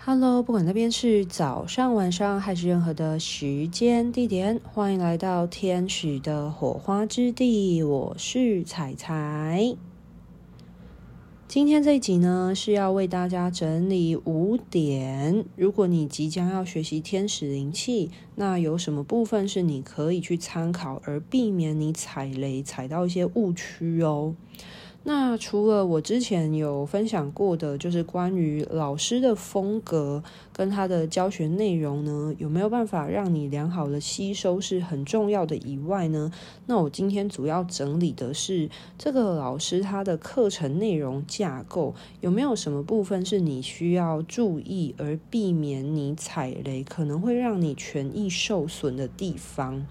Hello，不管那边是早上、晚上还是任何的时间地点，欢迎来到天使的火花之地。我是彩彩。今天这一集呢，是要为大家整理五点。如果你即将要学习天使灵气，那有什么部分是你可以去参考，而避免你踩雷、踩到一些误区哦。那除了我之前有分享过的，就是关于老师的风格跟他的教学内容呢，有没有办法让你良好的吸收是很重要的以外呢，那我今天主要整理的是这个老师他的课程内容架构，有没有什么部分是你需要注意而避免你踩雷，可能会让你权益受损的地方。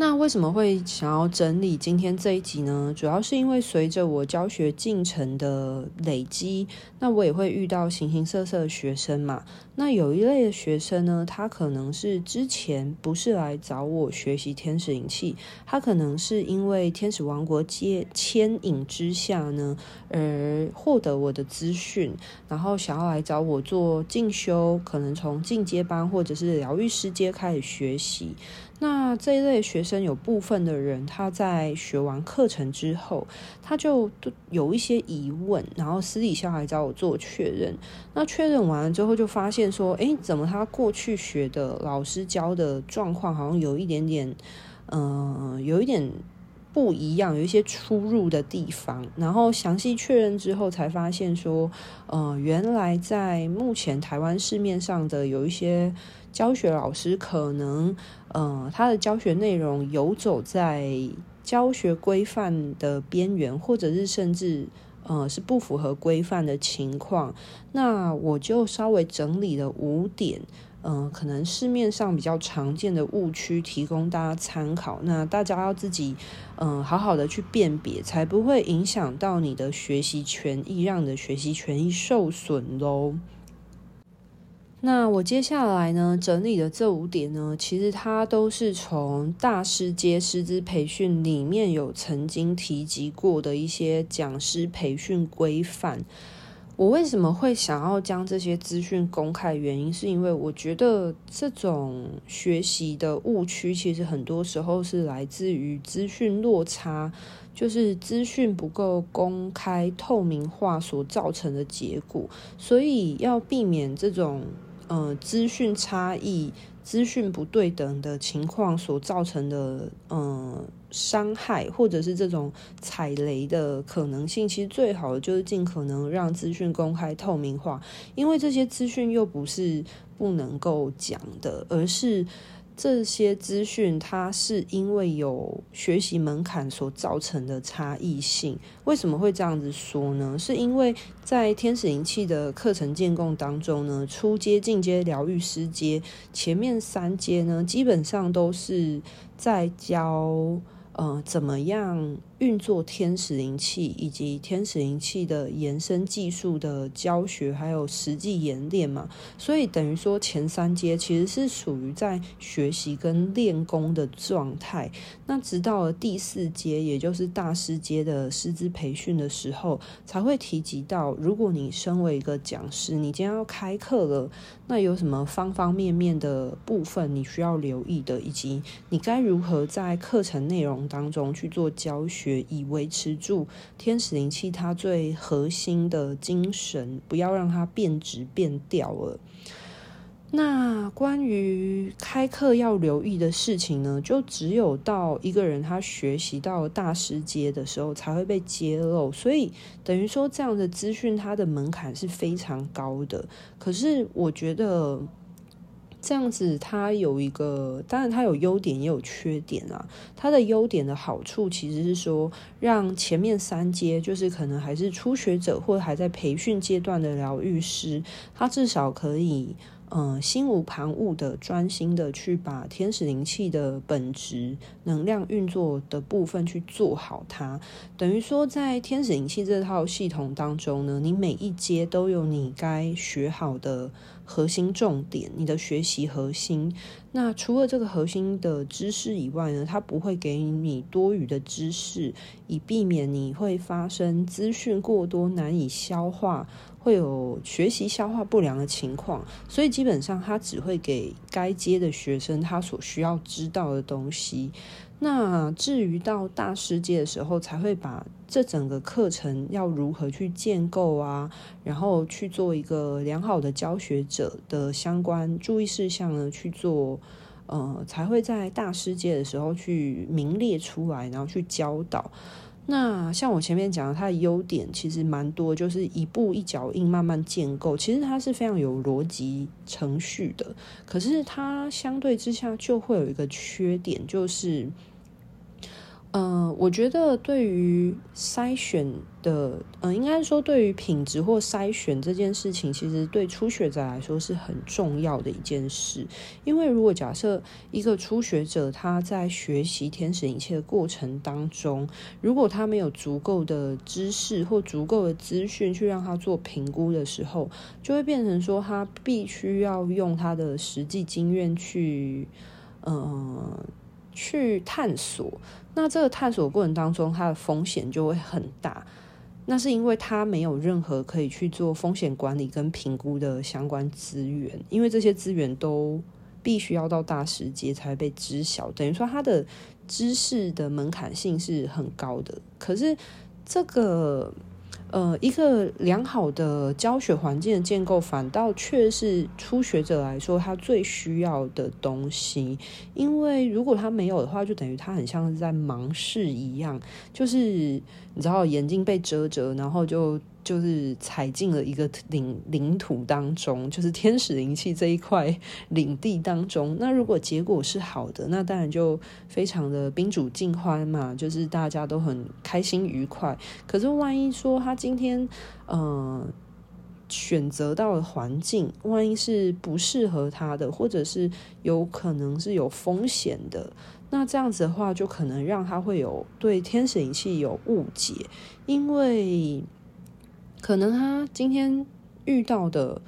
那为什么会想要整理今天这一集呢？主要是因为随着我教学进程的累积，那我也会遇到形形色色的学生嘛。那有一类的学生呢，他可能是之前不是来找我学习天使灵气，他可能是因为天使王国接牵引之下呢，而获得我的资讯，然后想要来找我做进修，可能从进阶班或者是疗愈师阶开始学习。那这一类学生有部分的人，他在学完课程之后，他就有一些疑问，然后私底下来找我做确认。那确认完了之后，就发现说，诶，怎么他过去学的老师教的状况好像有一点点，嗯、有一点不一样，有一些出入的地方。然后详细确认之后，才发现说，呃，原来在目前台湾市面上的有一些。教学老师可能，呃，他的教学内容游走在教学规范的边缘，或者是甚至，呃，是不符合规范的情况。那我就稍微整理了五点，嗯、可能市面上比较常见的误区，提供大家参考。那大家要自己，嗯、好好的去辨别，才不会影响到你的学习权益，让你的学习权益受损喽。那我接下来呢，整理的这五点呢，其实它都是从大师阶师资培训里面有曾经提及过的一些讲师培训规范。我为什么会想要将这些资讯公开？原因是因为我觉得这种学习的误区，其实很多时候是来自于资讯落差，就是资讯不够公开透明化所造成的结果。所以要避免这种。呃，资讯差异、资讯不对等的情况所造成的呃伤害，或者是这种踩雷的可能性，其实最好的就是尽可能让资讯公开透明化，因为这些资讯又不是不能够讲的，而是。这些资讯，它是因为有学习门槛所造成的差异性。为什么会这样子说呢？是因为在天使灵气的课程建构当中呢，初阶、进阶、疗愈师阶，前面三阶呢，基本上都是在教。呃，怎么样运作天使灵气，以及天使灵气的延伸技术的教学，还有实际演练嘛？所以等于说前三阶其实是属于在学习跟练功的状态。那直到了第四阶，也就是大师阶的师资培训的时候，才会提及到，如果你身为一个讲师，你今天要开课了，那有什么方方面面的部分你需要留意的，以及你该如何在课程内容当中去做教学，以维持住天使灵气它最核心的精神，不要让它变质变掉了。那关于开课要留意的事情呢，就只有到一个人他学习到大师阶的时候才会被揭露，所以等于说这样的资讯它的门槛是非常高的。可是我觉得。这样子，它有一个，当然它有优点也有缺点啊。它的优点的好处其实是说，让前面三阶，就是可能还是初学者或还在培训阶段的疗愈师，他至少可以。嗯，心无旁骛的、专心的去把天使灵气的本质、能量运作的部分去做好它。等于说，在天使灵气这套系统当中呢，你每一阶都有你该学好的核心重点，你的学习核心。那除了这个核心的知识以外呢，它不会给你多余的知识，以避免你会发生资讯过多难以消化，会有学习消化不良的情况。所以基本上，他只会给该阶的学生他所需要知道的东西。那至于到大师阶的时候，才会把这整个课程要如何去建构啊，然后去做一个良好的教学者的相关注意事项呢，去做，呃，才会在大师阶的时候去明列出来，然后去教导。那像我前面讲的，它的优点其实蛮多，就是一步一脚印慢慢建构，其实它是非常有逻辑程序的。可是它相对之下就会有一个缺点，就是。嗯、我觉得对于筛选的，嗯、呃，应该说对于品质或筛选这件事情，其实对初学者来说是很重要的一件事。因为如果假设一个初学者他在学习天使灵气的过程当中，如果他没有足够的知识或足够的资讯去让他做评估的时候，就会变成说他必须要用他的实际经验去，嗯、去探索，那这个探索过程当中，它的风险就会很大。那是因为它没有任何可以去做风险管理跟评估的相关资源，因为这些资源都必须要到大师级才会被知晓。等于说，它的知识的门槛性是很高的。可是这个。呃，一个良好的教学环境的建构，反倒却是初学者来说他最需要的东西。因为如果他没有的话，就等于他很像是在盲视一样，就是你知道眼睛被遮着，然后就。就是踩进了一个领领土当中，就是天使灵气这一块领地当中。那如果结果是好的，那当然就非常的宾主尽欢嘛，就是大家都很开心愉快。可是万一说他今天呃选择到的环境，万一是不适合他的，或者是有可能是有风险的，那这样子的话，就可能让他会有对天使灵气有误解，因为。可能他今天遇到的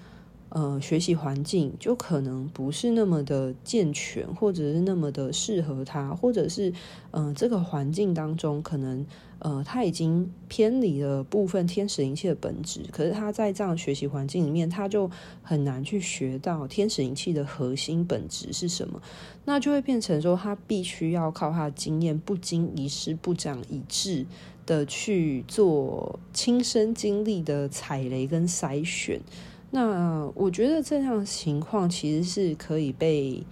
呃学习环境就可能不是那么的健全，或者是那么的适合他，或者是呃这个环境当中可能呃他已经偏离了部分天使灵气的本质。可是他在这样的学习环境里面，他就很难去学到天使灵气的核心本质是什么，那就会变成说他必须要靠他的经验，不经一事不长一智。的去做亲身经历的踩雷跟筛选，那我觉得这样情况其实是可以被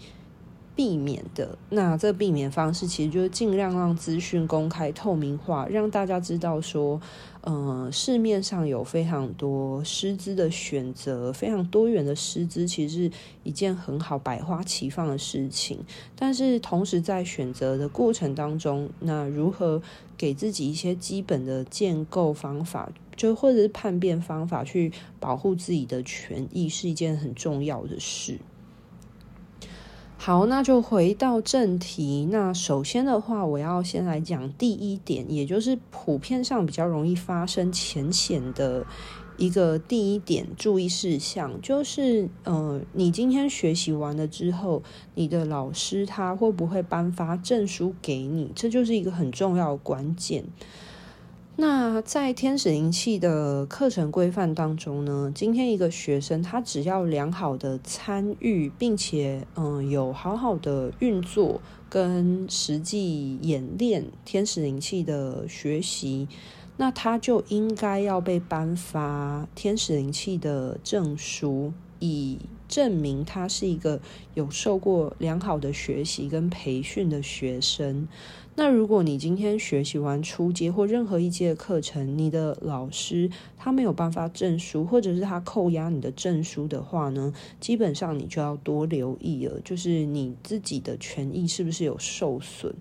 避免的。那这避免方式其实就是尽量让资讯公开透明化，让大家知道说。呃，市面上有非常多师资的选择，非常多元的师资，其实是一件很好百花齐放的事情。但是同时在选择的过程当中，那如何给自己一些基本的建构方法，就或者是判变方法，去保护自己的权益，是一件很重要的事。好，那就回到正题。那首先的话，我要先来讲第一点，也就是普遍上比较容易发生浅显的一个第一点注意事项，就是呃，你今天学习完了之后，你的老师他会不会颁发证书给你？这就是一个很重要的关键。那在天使灵气的课程规范当中呢，今天一个学生他只要良好的参与，并且嗯有好好的运作跟实际演练天使灵气的学习，那他就应该要被颁发天使灵气的证书，以证明他是一个有受过良好的学习跟培训的学生。那如果你今天学习完初阶或任何一阶的课程，你的老师他没有颁发证书，或者是他扣押你的证书的话呢，基本上你就要多留意了，就是你自己的权益是不是有受损？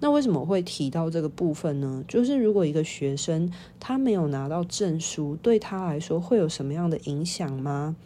那为什么会提到这个部分呢？就是如果一个学生他没有拿到证书，对他来说会有什么样的影响吗？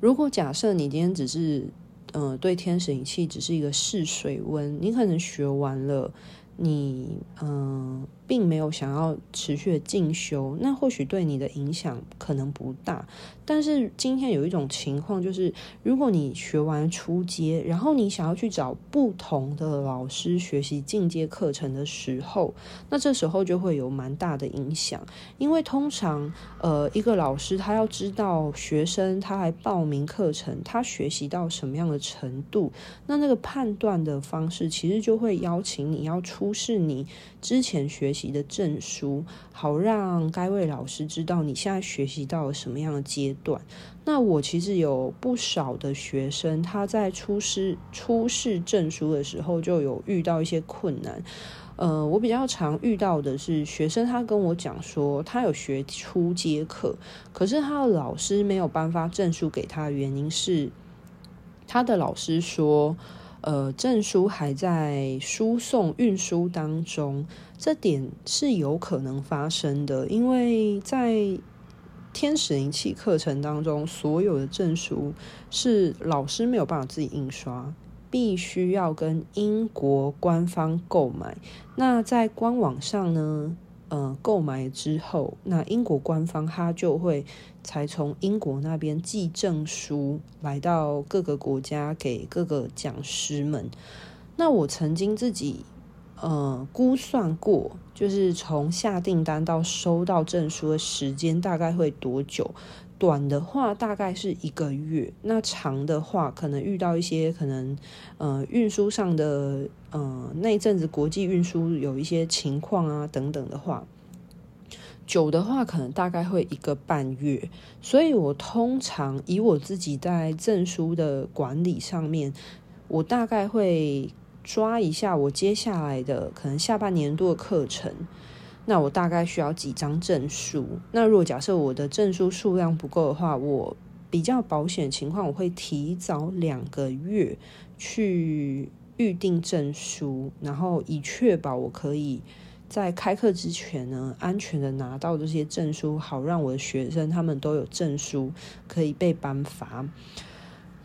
如果假设你今天只是嗯，对天使仪器只是一个试水温，你可能学完了，你嗯、并没有想要持续的进修，那或许对你的影响可能不大。但是今天有一种情况，就是如果你学完初阶，然后你想要去找不同的老师学习进阶课程的时候，那这时候就会有蛮大的影响。因为通常，呃，一个老师他要知道学生他来报名课程，他学习到什么样的程度，那那个判断的方式，其实就会邀请你要出示你之前学习级的证书，好让该位老师知道你现在学习到了什么样的阶段。那我其实有不少的学生，他在出示出示证书的时候就有遇到一些困难。呃，我比较常遇到的是学生，他跟我讲说，他有学初阶课，可是他的老师没有颁发证书给他的，原因是他的老师说，呃，证书还在输送运输当中，这点是有可能发生的，因为在。天使灵气课程当中，所有的证书是老师没有办法自己印刷，必须要跟英国官方购买。那在官网上呢，呃，购买之后，那英国官方他就会才从英国那边寄证书来到各个国家给各个讲师们。那我曾经自己。呃，估算过，就是从下订单到收到证书的时间大概会多久？短的话大概是一个月，那长的话可能遇到一些可能呃运输上的呃那一阵子国际运输有一些情况啊等等的话，久的话可能大概会一个半月。所以我通常以我自己在证书的管理上面，我大概会。抓一下我接下来的可能下半年度的课程，那我大概需要几张证书？那如果假设我的证书数量不够的话，我比较保险情况，我会提早两个月去预定证书，然后以确保我可以在开课之前呢，安全的拿到这些证书，好让我的学生他们都有证书可以被颁发。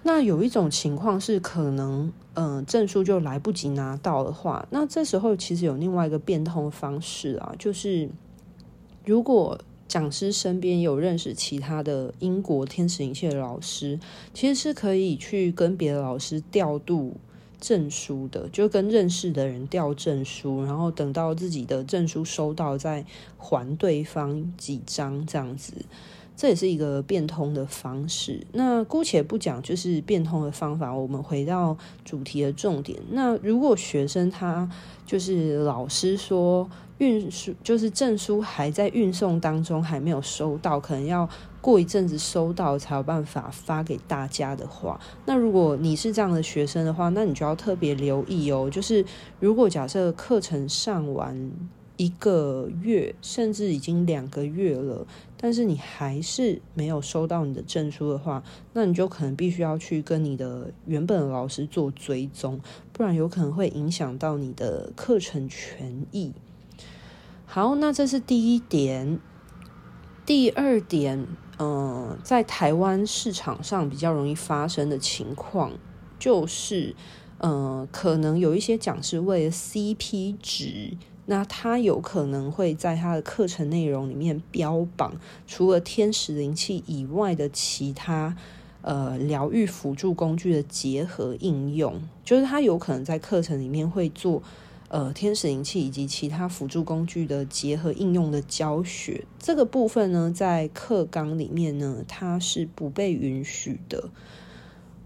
那有一种情况是可能，嗯、证书就来不及拿到的话，那这时候其实有另外一个变通方式啊，就是如果讲师身边有认识其他的英国天使灵气的老师，其实是可以去跟别的老师调度证书的，就跟认识的人调证书，然后等到自己的证书收到再还对方几张这样子。这也是一个变通的方式。那姑且不讲，就是变通的方法。我们回到主题的重点。那如果学生他就是老师说运输，就是证书还在运送当中，还没有收到，可能要过一阵子收到才有办法发给大家的话，那如果你是这样的学生的话，那你就要特别留意哦。就是如果假设课程上完一个月，甚至已经两个月了。但是你还是没有收到你的证书的话，那你就可能必须要去跟你的原本老师做追踪，不然有可能会影响到你的课程权益。好，那这是第一点。第二点，嗯、在台湾市场上比较容易发生的情况，就是，嗯、可能有一些讲师为了 CP 值。那他有可能会在他的课程内容里面标榜，除了天使灵气以外的其他呃疗愈辅助工具的结合应用，就是他有可能在课程里面会做呃天使灵气以及其他辅助工具的结合应用的教学。这个部分呢，在课纲里面呢，它是不被允许的。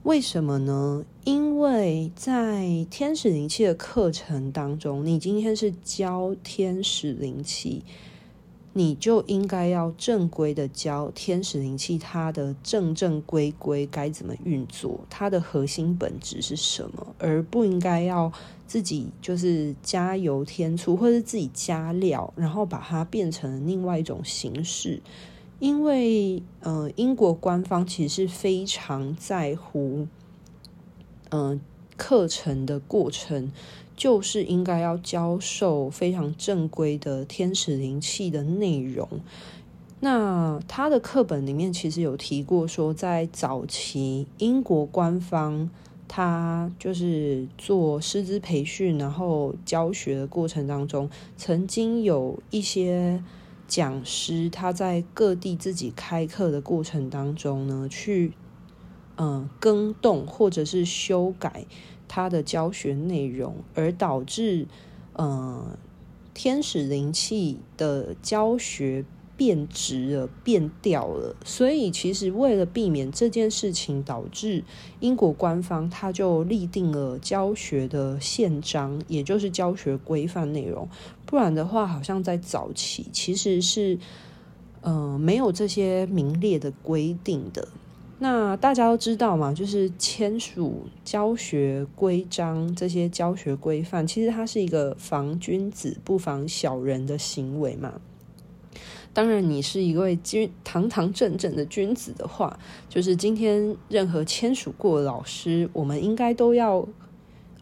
为什么呢？因为在天使灵气的课程当中，你今天是教天使灵气，你就应该要正规的教天使灵气，它的正正规规该怎么运作，它的核心本质是什么，而不应该要自己就是加油添醋，或者自己加料，然后把它变成另外一种形式。因为，呃，英国官方其实是非常在乎，嗯、课程的过程就是应该要教授非常正规的天使灵气的内容。那他的课本里面其实有提过说，在早期英国官方他就是做师资培训，然后教学的过程当中，曾经有一些讲师他在各地自己开课的过程当中呢，去嗯更动或者是修改他的教学内容，而导致嗯天使灵气的教学。变质了，变掉了，所以其实为了避免这件事情导致英国官方他就立定了教学的宪章，也就是教学规范内容。不然的话，好像在早期其实是嗯、呃、没有这些明列的规定的。那大家都知道嘛，就是签署教学规章这些教学规范，其实它是一个防君子不防小人的行为嘛。当然，你是一位君堂堂正正的君子的话，就是今天任何签署过的老师，我们应该都要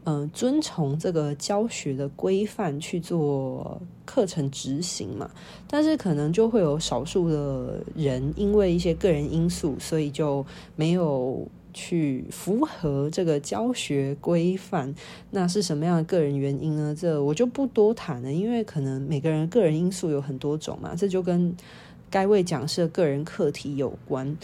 嗯、遵从这个教学的规范去做课程执行嘛。但是可能就会有少数的人因为一些个人因素，所以就没有。去符合这个教学规范，那是什么样的个人原因呢？这我就不多谈了，因为可能每个人个人因素有很多种嘛，这就跟该位讲师的个人课题有关。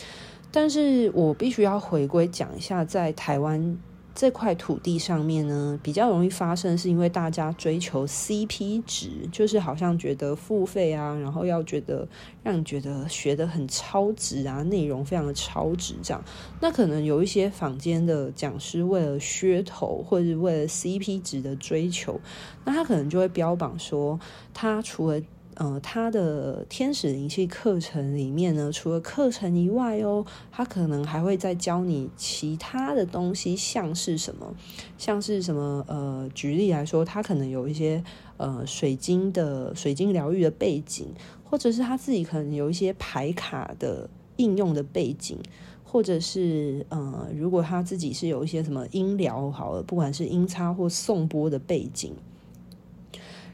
但是我必须要回归讲一下，在台湾。这块土地上面呢，比较容易发生，是因为大家追求 CP 值，就是好像觉得付费啊，然后要觉得让你觉得学得很超值啊，内容非常的超值这样。那可能有一些坊间的讲师为了噱头，或者是为了 CP 值的追求，那他可能就会标榜说，他除了呃，他的天使灵气课程里面呢，除了课程以外哦，他可能还会再教你其他的东西，像是什么，像是什么呃，举例来说，他可能有一些呃水晶的水晶疗愈的背景，或者是他自己可能有一些牌卡的应用的背景，或者是呃，如果他自己是有一些什么音疗好了，不管是音叉或颂钵的背景。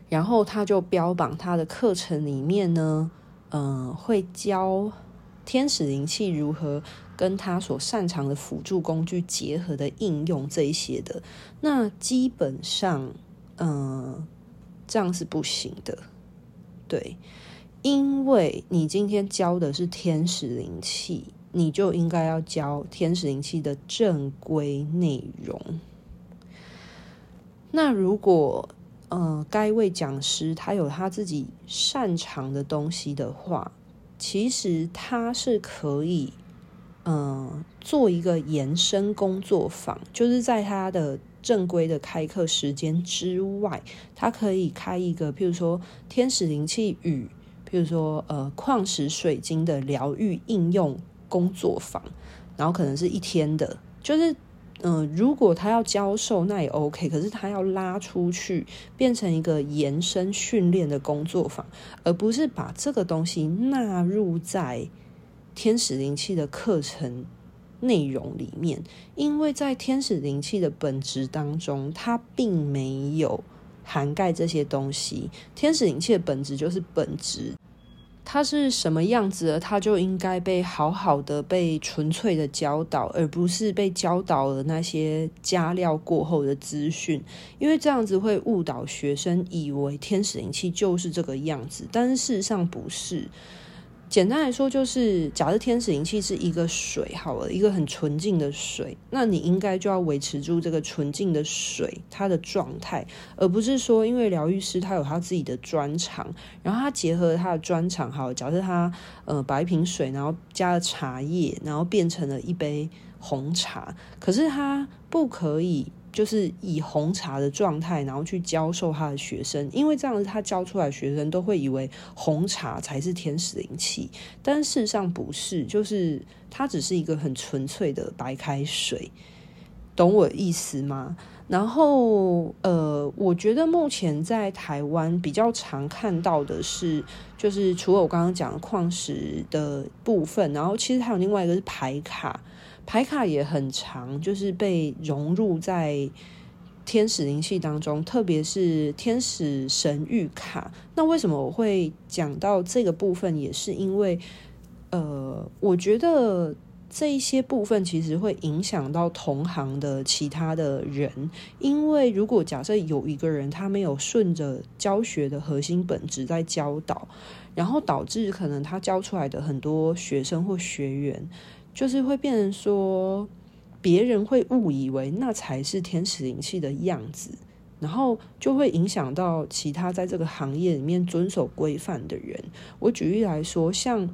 然后他就标榜他的课程里面呢，嗯、呃，会教天使灵气如何跟他所擅长的辅助工具结合的应用这一些的。那基本上，嗯、呃，这样是不行的，对，因为你今天教的是天使灵气，你就应该要教天使灵气的正规内容。那如果呃，该位讲师他有他自己擅长的东西的话，其实他是可以，嗯、做一个延伸工作坊，就是在他的正规的开课时间之外，他可以开一个，譬如说天使灵气与，譬如说呃矿石水晶的疗愈应用工作坊，然后可能是一天的，就是。嗯、如果他要教授，那也 OK。可是他要拉出去，变成一个延伸训练的工作坊，而不是把这个东西纳入在天使灵气的课程内容里面。因为在天使灵气的本质当中，它并没有涵盖这些东西。天使灵气的本质就是本质。他是什么样子的，它就应该被好好的、被纯粹的教导，而不是被教导了那些加料过后的资讯，因为这样子会误导学生，以为天使灵气就是这个样子，但是事实上不是。简单来说，就是假设天使灵气是一个水，好了，一个很纯净的水，那你应该就要维持住这个纯净的水它的状态，而不是说因为疗愈师他有他自己的专长，然后他结合他的专长，好，假设他呃把一瓶水，然后加了茶叶，然后变成了一杯红茶，可是他不可以。就是以红茶的状态，然后去教授他的学生，因为这样子他教出来学生都会以为红茶才是天使灵气，但事实上不是，就是它只是一个很纯粹的白开水，懂我意思吗？然后呃，我觉得目前在台湾比较常看到的是，就是除了我刚刚讲的矿石的部分，然后其实还有另外一个是牌卡。牌卡也很常，就是被融入在天使灵气当中，特别是天使神谕卡。那为什么我会讲到这个部分？也是因为，呃，我觉得这一些部分其实会影响到同行的其他的人，因为如果假设有一个人他没有顺着教学的核心本质在教导，然后导致可能他教出来的很多学生或学员，就是会变成说别人会误以为那才是天使灵气的样子，然后就会影响到其他在这个行业里面遵守规范的人。我举例来说，像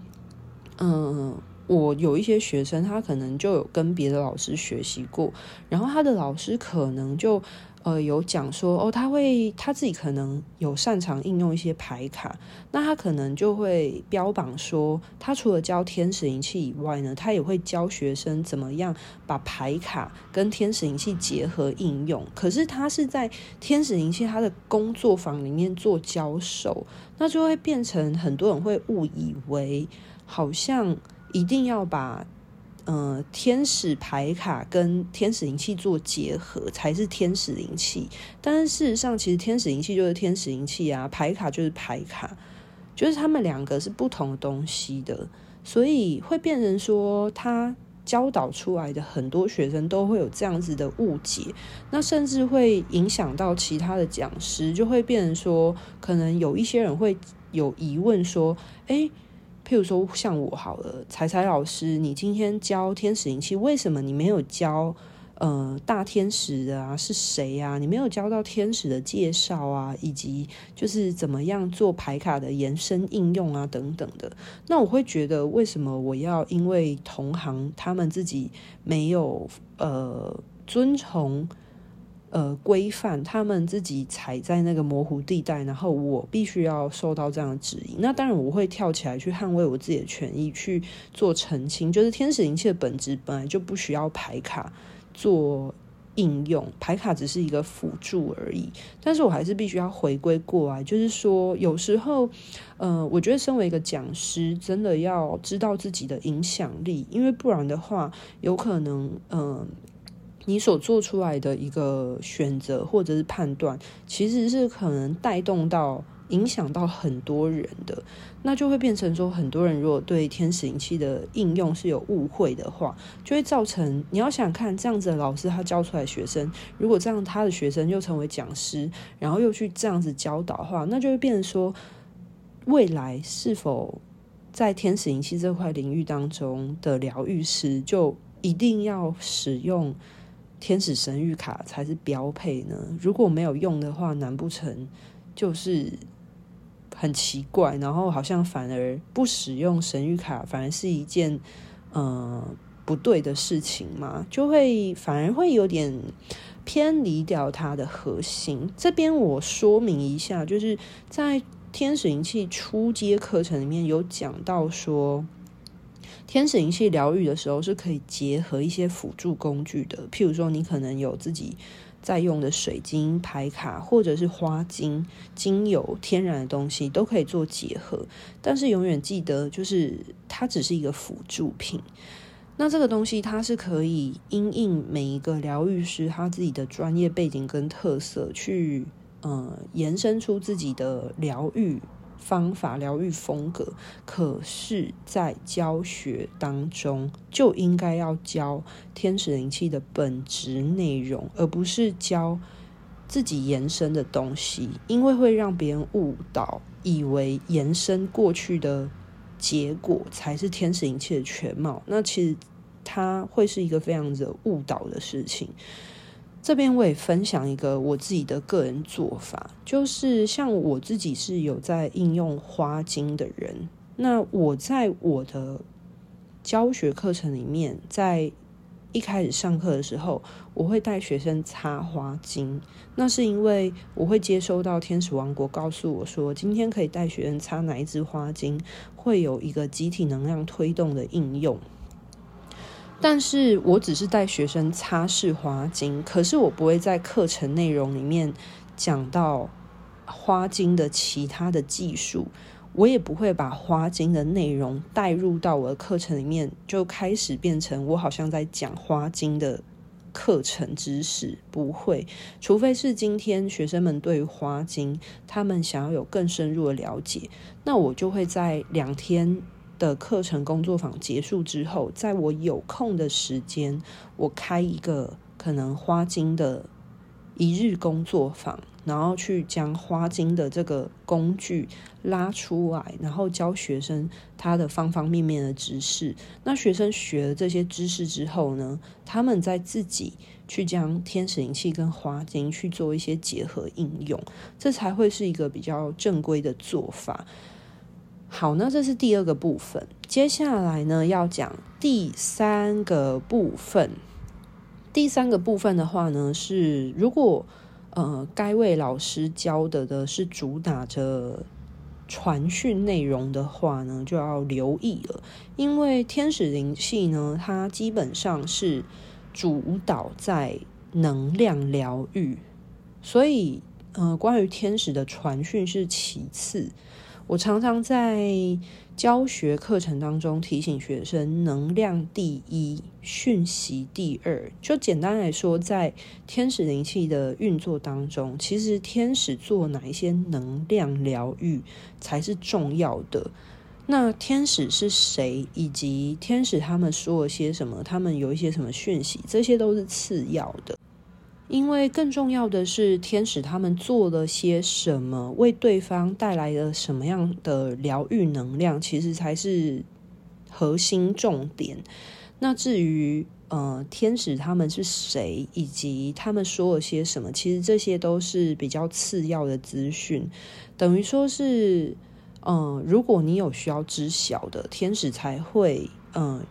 嗯。我有一些学生，他可能就有跟别的老师学习过，然后他的老师可能就呃有讲说，哦，他会他自己可能有擅长应用一些牌卡，那他可能就会标榜说，他除了教天使灵气以外呢，他也会教学生怎么样把牌卡跟天使灵气结合应用。可是他是在天使灵气他的工作坊里面做教授，那就会变成很多人会误以为好像。一定要把呃天使牌卡跟天使灵气做结合，才是天使灵气。但是事实上，其实天使灵气就是天使灵气啊，牌卡就是牌卡，就是他们两个是不同的东西的，所以会变成说，他教导出来的很多学生都会有这样子的误解，那甚至会影响到其他的讲师，就会变成说，可能有一些人会有疑问说，诶。譬如说，像我好了，彩彩老师，你今天教天使灵气，为什么你没有教呃大天使的啊？是谁啊？你没有教到天使的介绍啊，以及就是怎么样做牌卡的延伸应用啊等等的。那我会觉得，为什么我要因为同行他们自己没有呃遵从？呃，规范他们自己踩在那个模糊地带，然后我必须要受到这样的指引。那当然，我会跳起来去捍卫我自己的权益，去做澄清。就是天使灵气的本质本来就不需要牌卡做应用，牌卡只是一个辅助而已。但是我还是必须要回归过来，就是说，有时候，呃，我觉得身为一个讲师，真的要知道自己的影响力，因为不然的话，有可能，嗯、你所做出来的一个选择或者是判断，其实是可能带动到影响到很多人的，那就会变成说，很多人如果对天使灵气的应用是有误会的话，就会造成你要想看这样子的老师他教出来学生，如果这样他的学生又成为讲师，然后又去这样子教导的话，那就会变成说，未来是否在天使灵气这块领域当中的疗愈师，就一定要使用。天使神谕卡才是标配呢。如果没有用的话，难不成就是很奇怪？然后好像反而不使用神谕卡，反而是一件呃不对的事情嘛？就会反而会有点偏离掉它的核心。这边我说明一下，就是在天使灵气初阶课程里面有讲到说。天使灵气疗愈的时候是可以结合一些辅助工具的，譬如说你可能有自己在用的水晶牌卡，或者是花精、精油、天然的东西都可以做结合。但是永远记得，就是它只是一个辅助品。那这个东西它是可以因应每一个疗愈师他自己的专业背景跟特色去，呃，延伸出自己的疗愈。方法疗愈风格，可是，在教学当中就应该要教天使灵气的本质内容，而不是教自己延伸的东西，因为会让别人误导，以为延伸过去的结果才是天使灵气的全貌。那其实它会是一个非常的误导的事情。这边我也分享一个我自己的个人做法，就是像我自己是有在应用花精的人，那我在我的教学课程里面，在一开始上课的时候，我会带学生擦花精，那是因为我会接收到天使王国告诉我说，今天可以带学生擦哪一支花精，会有一个集体能量推动的应用。但是我只是带学生擦拭花精，可是我不会在课程内容里面讲到花精的其他的技术，我也不会把花精的内容带入到我的课程里面，就开始变成我好像在讲花精的课程知识，不会，除非是今天学生们对于花精他们想要有更深入的了解，那我就会在两天。的课程工作坊结束之后，在我有空的时间，我开一个可能花精的一日工作坊。然后去将花精的这个工具拉出来，然后教学生他的方方面面的知识。那学生学了这些知识之后呢，他们再自己去将天使灵气跟花精去做一些结合应用，这才会是一个比较正规的做法。好，那这是第二个部分。接下来呢，要讲第三个部分。第三个部分的话呢，是如果。呃，该位老师教的的是主打着传讯内容的话呢，就要留意了。因为天使灵气呢，它基本上是主导在能量疗愈，所以呃，关于天使的传讯是其次。我常常在教学课程当中提醒学生：能量第一，讯息第二。就简单来说，在天使灵气的运作当中，其实天使做哪一些能量疗愈才是重要的。那天使是谁，以及天使他们说了些什么，他们有一些什么讯息，这些都是次要的。因为更重要的是，天使他们做了些什么，为对方带来了什么样的疗愈能量，其实才是核心重点。那至于呃，天使他们是谁，以及他们说了些什么，其实这些都是比较次要的资讯。等于说是，嗯、如果你有需要知晓的，天使才会嗯、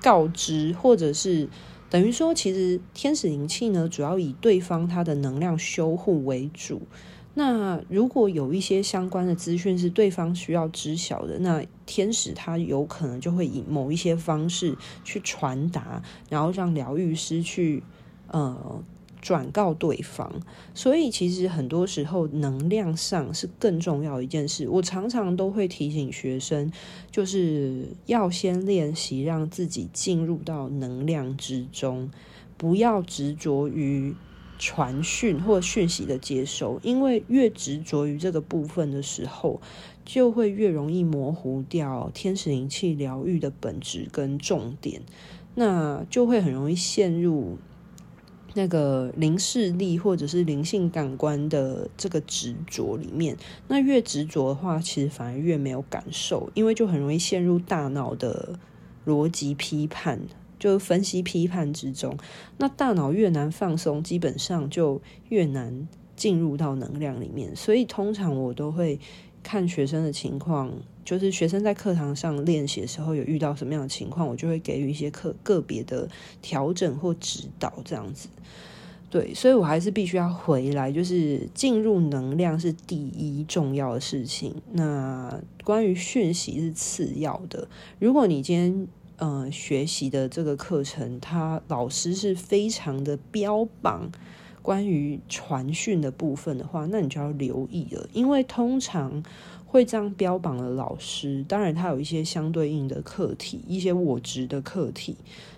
告知，或者是。等于说，其实天使灵气呢，主要以对方他的能量修护为主。那如果有一些相关的资讯是对方需要知晓的，那天使他有可能就会以某一些方式去传达，然后让疗愈师去呃。转告对方，所以其实很多时候能量上是更重要一件事。我常常都会提醒学生，就是要先练习让自己进入到能量之中，不要执着于传讯或讯息的接收，因为越执着于这个部分的时候，就会越容易模糊掉天使灵气疗愈的本质跟重点，那就会很容易陷入。那个灵视力或者是灵性感官的这个执着里面，那越执着的话，其实反而越没有感受，因为就很容易陷入大脑的逻辑批判，就分析批判之中。那大脑越难放松，基本上就越难进入到能量里面。所以通常我都会。看学生的情况，就是学生在课堂上练习的时候有遇到什么样的情况，我就会给予一些课个别的调整或指导这样子。对，所以我还是必须要回来，就是进入能量是第一重要的事情。那关于讯息是次要的。如果你今天呃学习的这个课程，他老师是非常的标榜。关于传讯的部分的话，那你就要留意了，因为通常会这样标榜的老师，当然他有一些相对应的课题，一些我执的课题。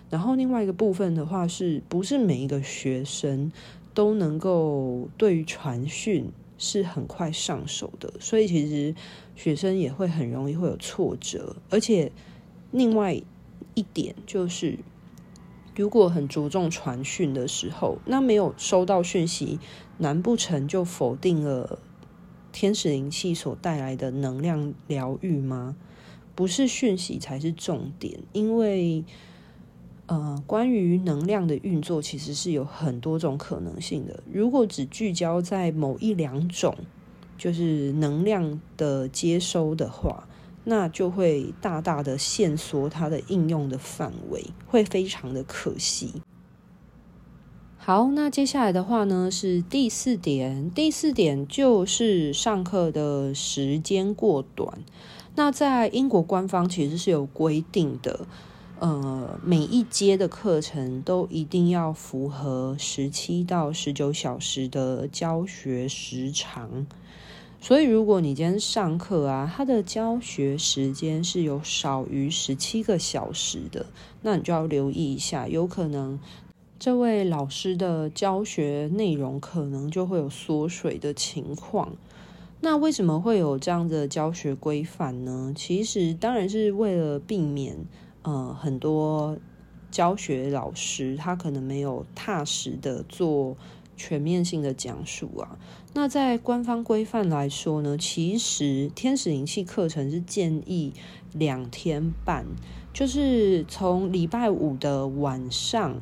然后另外一个部分的话，是不是每一个学生都能够对于传讯是很快上手的？所以其实学生也会很容易会有挫折，而且另外一点就是。如果很着重传讯的时候，那没有收到讯息，难不成就否定了天使灵气所带来的能量疗愈吗？不是讯息才是重点，因为呃，关于能量的运作，其实是有很多种可能性的。如果只聚焦在某一两种，就是能量的接收的话。那就会大大的限缩它的应用的范围，会非常的可惜。好，那接下来的话呢，是第四点，第四点就是上课的时间过短。那在英国官方其实是有规定的，呃，每一阶的课程都一定要符合十七到十九小时的教学时长。所以，如果你今天上课啊，他的教学时间是有少于十七个小时的，那你就要留意一下，有可能这位老师的教学内容可能就会有缩水的情况。那为什么会有这样的教学规范呢？其实当然是为了避免呃很多教学老师他可能没有踏实的做全面性的讲述啊。那在官方规范来说呢，其实天使灵气课程是建议两天半，就是从礼拜五的晚上。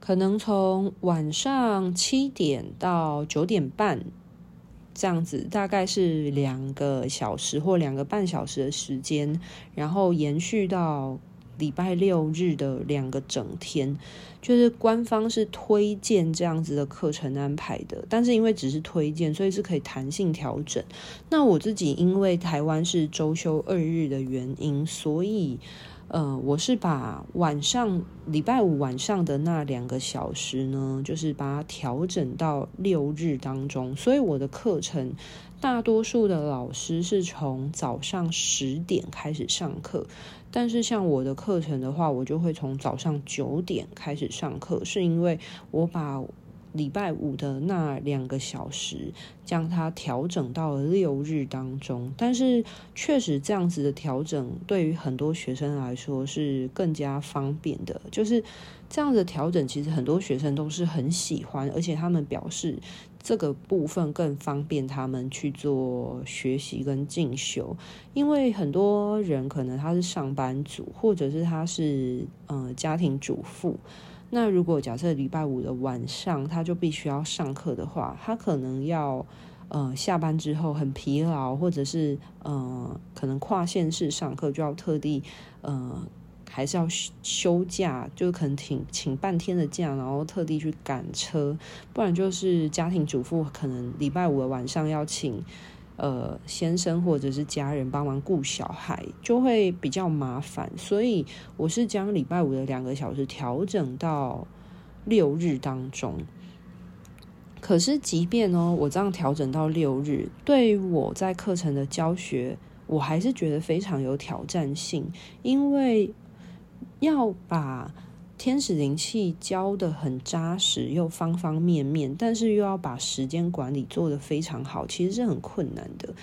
可能从晚上七点到九点半这样子，大概是两个小时或两个半小时的时间，然后延续到礼拜六日的两个整天，就是官方是推荐这样子的课程安排的，但是因为只是推荐，所以是可以弹性调整。那我自己因为台湾是周休二日的原因，所以。呃，我是把晚上礼拜五晚上的那两个小时呢，就是把它调整到六日当中，所以我的课程大多数的老师是从早上十点开始上课，但是像我的课程的话，我就会从早上九点开始上课，是因为我把。礼拜五的那两个小时，将它调整到了六日当中。但是，确实这样子的调整对于很多学生来说是更加方便的。就是这样子的调整，其实很多学生都是很喜欢，而且他们表示这个部分更方便他们去做学习跟进修。因为很多人可能他是上班族，或者是他是呃家庭主妇。那如果假设礼拜五的晚上他就必须要上课的话，他可能要呃下班之后很疲劳，或者是呃可能跨县市上课就要特地呃还是要休假，就可能请请半天的假，然后特地去赶车，不然就是家庭主妇可能礼拜五的晚上要请。呃，先生或者是家人帮忙顾小孩，就会比较麻烦，所以我是将礼拜五的两个小时调整到六日当中。可是，即便呢，我这样调整到六日，对我在课程的教学，我还是觉得非常有挑战性，因为要把。天使灵气教得很扎实，又方方面面，但是又要把时间管理做得非常好，其实是很困难的。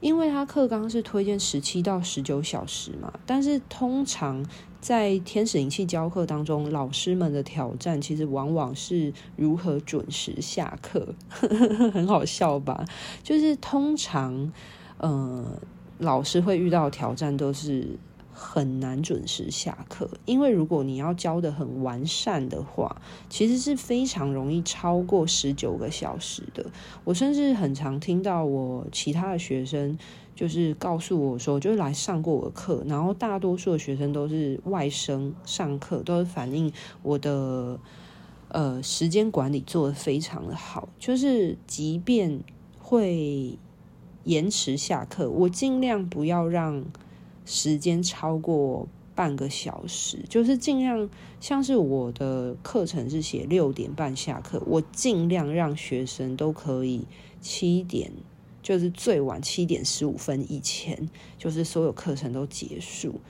因为他课纲是推荐十七到十九小时嘛，但是通常在天使灵气教课当中，老师们的挑战其实往往是如何准时下课，很好笑吧？就是通常，呃，老师会遇到挑战都是。很难准时下课，因为如果你要教得很完善的话，其实是非常容易超过十九个小时的。我甚至很常听到我其他的学生就是告诉我说，就是来上过我的课，然后大多数的学生都是外生上课，都是反映我的呃时间管理做得非常的好，就是即便会延迟下课，我尽量不要让。时间超过半个小时，就是尽量像是我的课程是写六点半下课，我尽量让学生都可以七点，就是最晚七点十五分以前，就是所有课程都结束。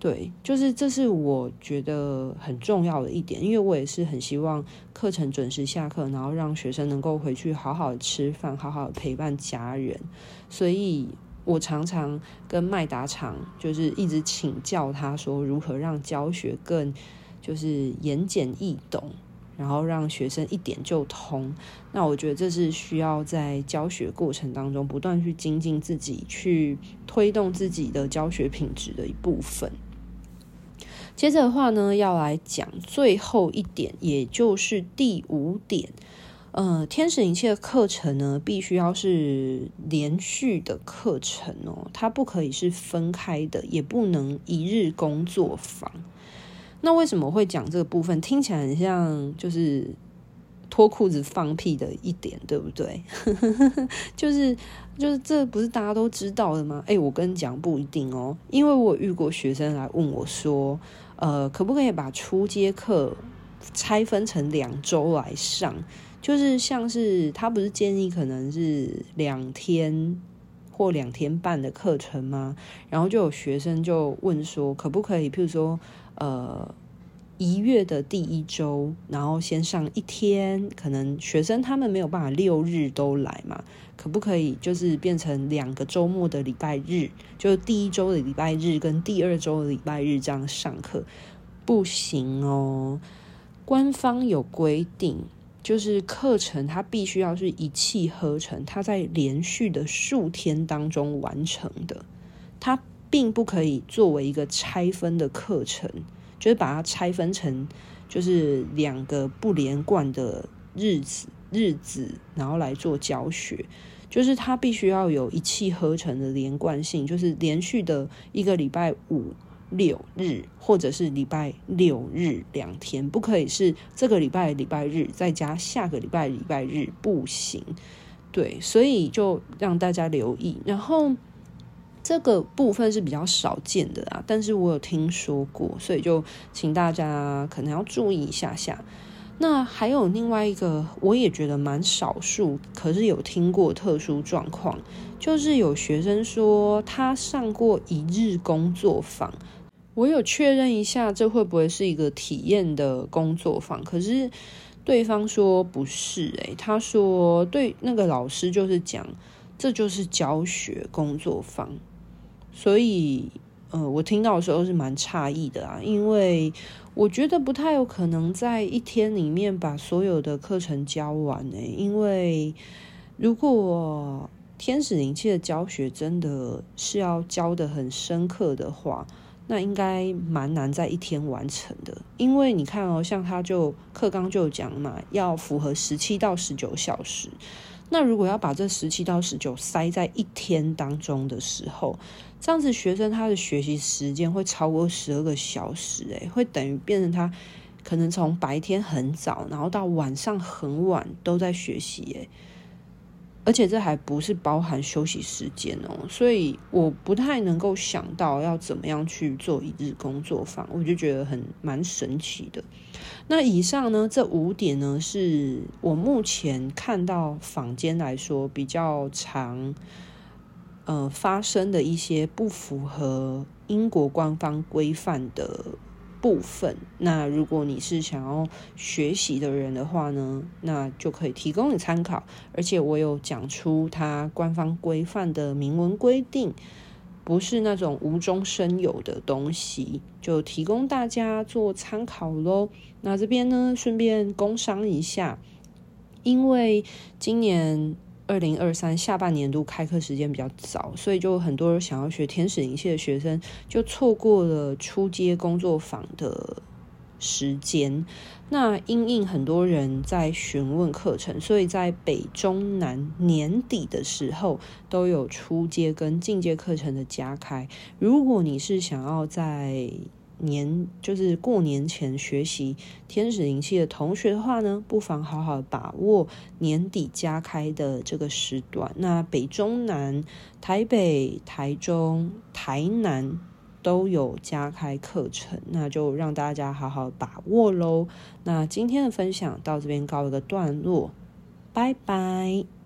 对，就是这是我觉得很重要的一点，因为我也是很希望课程准时下课，然后让学生能够回去好好吃饭，好好陪伴家人，所以。我常常跟麦达场就是一直请教他说如何让教学更就是言简意懂，然后让学生一点就通。那我觉得这是需要在教学过程当中不断去精进自己，去推动自己的教学品质的一部分。接着的话呢，要来讲最后一点，也就是第五点。呃，天使灵气的课程呢，必须要是连续的课程哦，它不可以是分开的，也不能一日工作坊。那为什么会讲这个部分？听起来很像就是脱裤子放屁的一点，对不对？就是就是这不是大家都知道的吗？哎，我跟你讲不一定哦，因为我遇过学生来问我说，呃，可不可以把初阶课拆分成两周来上？就是像是他不是建议可能是两天或两天半的课程吗？然后就有学生就问说，可不可以，譬如说，呃，一月的第一周，然后先上一天，可能学生他们没有办法六日都来嘛，可不可以就是变成两个周末的礼拜日，就第一周的礼拜日跟第二周的礼拜日这样上课？不行哦，官方有规定，就是课程它必须要是一气呵成，它在连续的数天当中完成的，它并不可以作为一个拆分的课程。就是把它拆分成，就是两个不连贯的日子，日子，然后来做教学。就是它必须要有一气呵成的连贯性，就是连续的一个礼拜五六日，或者是礼拜六日两天，不可以是这个礼拜礼拜日再加下个礼拜礼拜日，不行。对，所以就让大家留意，然后。这个部分是比较少见的啊，但是我有听说过，所以就请大家可能要注意一下下。那还有另外一个，我也觉得蛮少数，可是有听过特殊状况，就是有学生说他上过一日工作坊，我有确认一下，这会不会是一个体验的工作坊？可是对方说不是，欸，诶，他说对，那个老师就是讲，这就是教学工作坊。所以，呃，我听到的时候是蛮诧异的啊，因为我觉得不太有可能在一天里面把所有的课程教完呢。因为如果天使灵气的教学真的是要教得很深刻的话，那应该蛮难在一天完成的。因为你看哦，像他就课纲就讲嘛，要符合十七到十九小时。那如果要把这十七到十九塞在一天当中的时候，这样子学生他的学习时间会超过十二个小时，诶，会等于变成他可能从白天很早，然后到晚上很晚都在学习，诶。而且这还不是包含休息时间哦，所以我不太能够想到要怎么样去做一日工作坊，我就觉得很蛮神奇的。那以上呢，这五点呢，是我目前看到坊间来说比较常呃发生的一些不符合英国官方规范的。部分，那如果你是想要学习的人的话呢，那就可以提供你参考。而且我有讲出它官方规范的明文规定，不是那种无中生有的东西，就提供大家做参考喽。那这边呢，顺便工商一下，因为今年。二零二三下半年度开课时间比较早，所以就很多想要学天使灵气的学生就错过了初阶工作坊的时间。那因应很多人在询问课程，所以在北中南年底的时候都有初阶跟进阶课程的加开。如果你是想要在年就是过年前学习天使灵气的同学的话呢，不妨好好把握年底加开的这个时段。那北中南、台北、台中、台南都有加开课程，那就让大家好好把握喽。那今天的分享到这边告一个段落，拜拜。